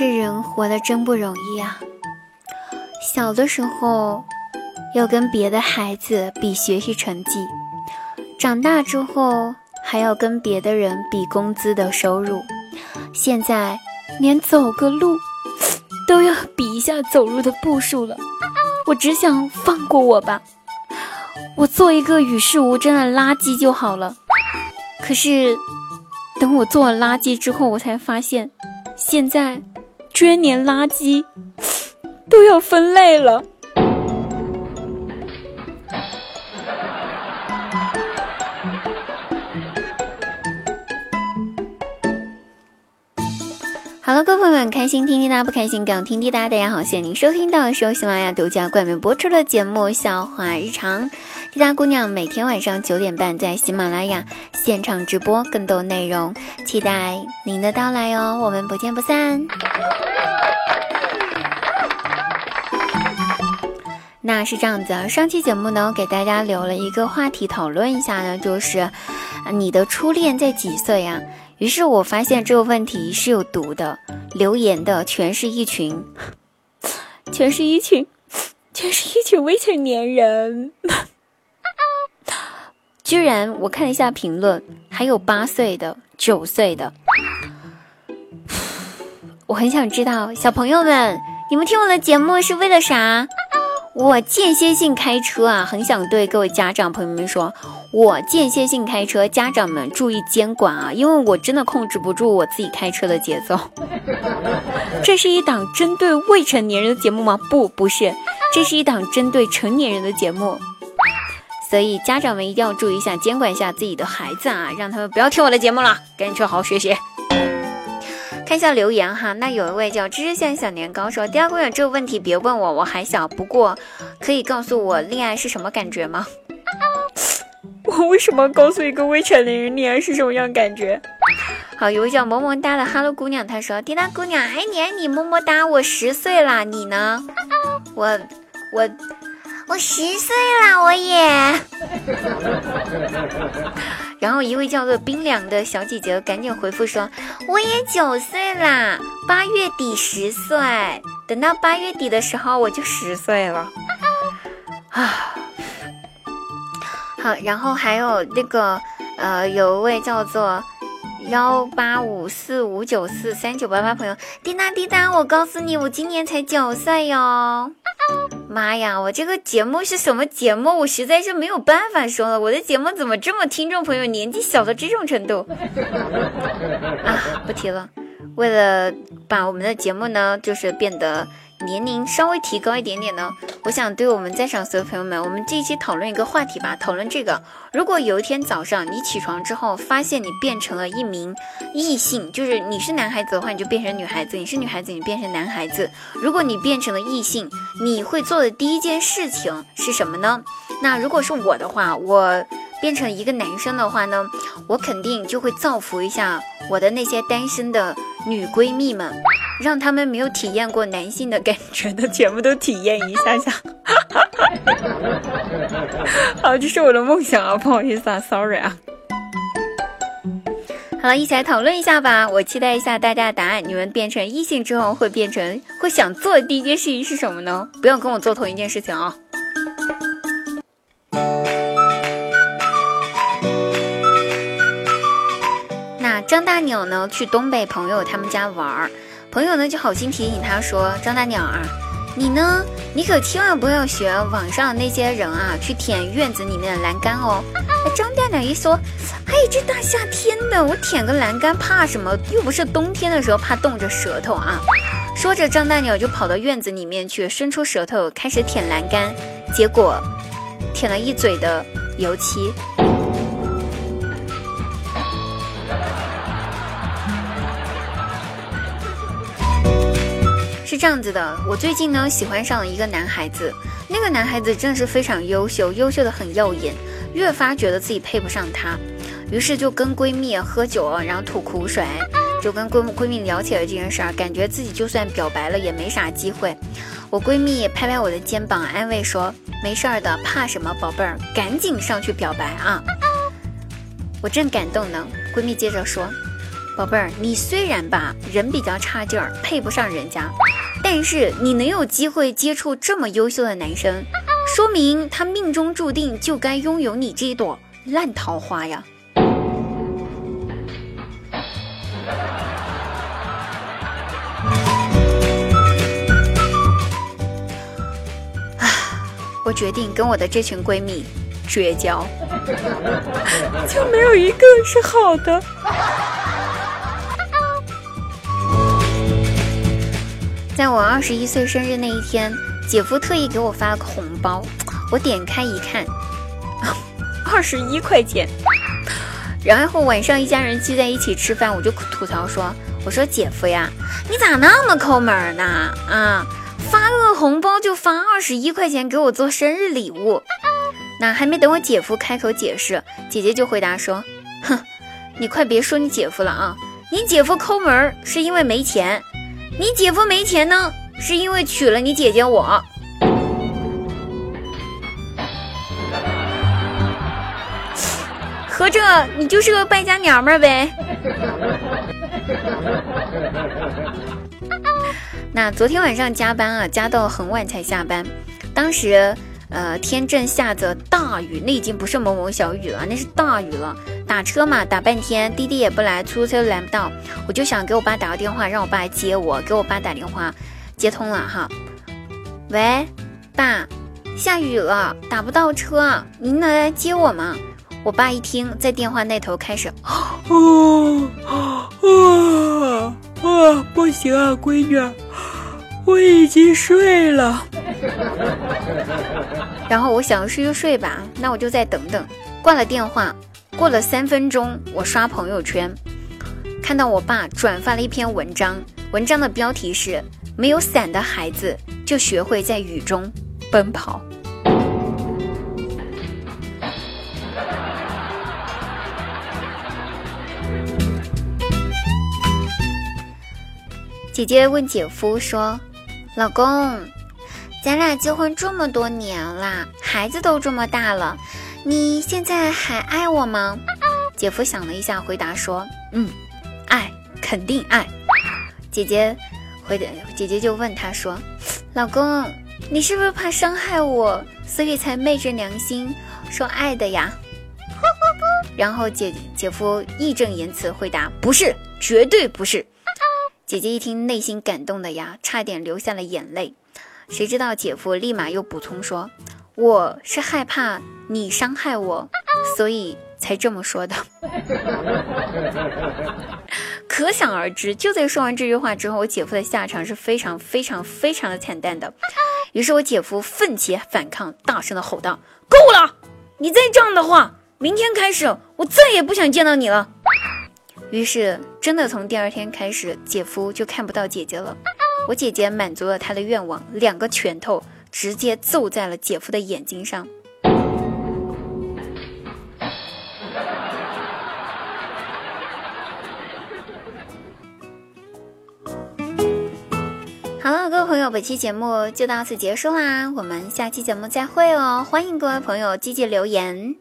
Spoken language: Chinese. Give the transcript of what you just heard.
这人活得真不容易啊！小的时候要跟别的孩子比学习成绩，长大之后还要跟别的人比工资的收入，现在连走个路都要比一下走路的步数了。我只想放过我吧，我做一个与世无争的垃圾就好了。可是等我做了垃圾之后，我才发现，现在居然连垃圾都要分类了。好了，各位朋友们，开心听滴答，不开心更听滴答。大家好，谢谢您收听到的是由喜马拉雅独家冠名播出的节目《笑话日常》。滴答姑娘每天晚上九点半在喜马拉雅现场直播更多内容，期待您的到来哦！我们不见不散。那是这样子，上期节目呢，给大家留了一个话题讨论一下呢，就是你的初恋在几岁呀？于是我发现这个问题是有毒的，留言的全是一群，全是一群，全是一群未成年人。居然我看了一下评论，还有八岁的、九岁的。我很想知道，小朋友们，你们听我的节目是为了啥？我间歇性开车啊，很想对各位家长朋友们说，我间歇性开车，家长们注意监管啊，因为我真的控制不住我自己开车的节奏。这是一档针对未成年人的节目吗？不，不是，这是一档针对成年人的节目。所以家长们一定要注意一下，监管一下自己的孩子啊，让他们不要听我的节目了，赶紧去好好学习。看一下留言哈，那有一位叫知识线小年糕说：“第二姑娘这个问题别问我，我还小。不过可以告诉我恋爱是什么感觉吗？” 为什么告诉一个未成年人恋爱是什么样感觉？好，有位叫萌萌哒的哈喽姑娘，她说：“滴答姑娘，爱你爱你，么么哒。我十岁了，你呢？我我我十岁了，我也。”然后一位叫做冰凉的小姐姐赶紧回复说：“我也九岁啦，八月底十岁。等到八月底的时候，我就十岁了。”啊，好，然后还有那个呃，有一位叫做幺八五四五九四三九八八朋友，滴答滴答，我告诉你，我今年才九岁哟。妈呀，我这个节目是什么节目？我实在是没有办法说了。我的节目怎么这么听众朋友年纪小到这种程度？啊，不提了。为了把我们的节目呢，就是变得。年龄稍微提高一点点呢，我想对我们在场所有朋友们，我们这一期讨论一个话题吧，讨论这个：如果有一天早上你起床之后，发现你变成了一名异性，就是你是男孩子的话，你就变成女孩子；你是女孩子，你变成男孩子。如果你变成了异性，你会做的第一件事情是什么呢？那如果是我的话，我变成一个男生的话呢，我肯定就会造福一下我的那些单身的女闺蜜们。让他们没有体验过男性的感觉的全部都体验一下下。好，这是我的梦想啊，不好意思啊，sorry 啊。好了，一起来讨论一下吧，我期待一下大家的答案。你们变成异性之后会变成会想做的第一件事情是什么呢？不要跟我做同一件事情啊。那张大鸟呢？去东北朋友他们家玩儿。朋友呢就好心提醒他说：“张大鸟啊，你呢，你可千万不要学网上那些人啊，去舔院子里面的栏杆哦。”张大鸟一说：“哎，这大夏天的，我舔个栏杆怕什么？又不是冬天的时候怕冻着舌头啊。”说着，张大鸟就跑到院子里面去，伸出舌头开始舔栏杆，结果舔了一嘴的油漆。是这样子的，我最近呢喜欢上了一个男孩子，那个男孩子真的是非常优秀，优秀的很耀眼，越发觉得自己配不上他，于是就跟闺蜜喝酒，然后吐苦水，就跟闺闺蜜聊起了这件事儿，感觉自己就算表白了也没啥机会。我闺蜜拍拍我的肩膀，安慰说：“没事儿的，怕什么，宝贝儿，赶紧上去表白啊！”我正感动呢，闺蜜接着说。宝贝儿，你虽然吧人比较差劲儿，配不上人家，但是你能有机会接触这么优秀的男生，说明他命中注定就该拥有你这朵烂桃花呀。我决定跟我的这群闺蜜绝交，就没有一个是好的。在我二十一岁生日那一天，姐夫特意给我发了个红包，我点开一看，二十一块钱。然后晚上一家人聚在一起吃饭，我就吐槽说：“我说姐夫呀，你咋那么抠门呢？啊！”发个红包就发二十一块钱给我做生日礼物，那还没等我姐夫开口解释，姐姐就回答说：“哼，你快别说你姐夫了啊！你姐夫抠门是因为没钱，你姐夫没钱呢是因为娶了你姐姐我。合着你就是个败家娘们儿呗。”那昨天晚上加班啊，加到很晚才下班。当时，呃，天正下着大雨，那已经不是蒙蒙小雨了，那是大雨了。打车嘛，打半天，滴滴也不来，出租车来不到，我就想给我爸打个电话，让我爸来接我。给我爸打电话，接通了。哈。喂，爸，下雨了，打不到车，您能来接我吗？我爸一听，在电话那头开始，哦，啊啊，不行啊，闺女。我已经睡了，然后我想睡就睡吧，那我就再等等。挂了电话，过了三分钟，我刷朋友圈，看到我爸转发了一篇文章，文章的标题是“没有伞的孩子就学会在雨中奔跑”。姐姐问姐夫说。老公，咱俩结婚这么多年了，孩子都这么大了，你现在还爱我吗？姐夫想了一下，回答说：“嗯，爱，肯定爱。”姐姐回，姐姐就问他说：“老公，你是不是怕伤害我，所以才昧着良心说爱的呀？” 然后姐姐夫义正言辞回答：“不是，绝对不是。”姐姐一听，内心感动的呀，差点流下了眼泪。谁知道姐夫立马又补充说：“我是害怕你伤害我，所以才这么说的。”可想而知，就在说完这句话之后，我姐夫的下场是非常非常非常的惨淡的。于是我姐夫奋起反抗，大声的吼道：“够了！你再这样的话，明天开始我再也不想见到你了。”于是，真的从第二天开始，姐夫就看不到姐姐了。我姐姐满足了他的愿望，两个拳头直接揍在了姐夫的眼睛上。好了，各位朋友，本期节目就到此结束啦，我们下期节目再会哦！欢迎各位朋友积极留言。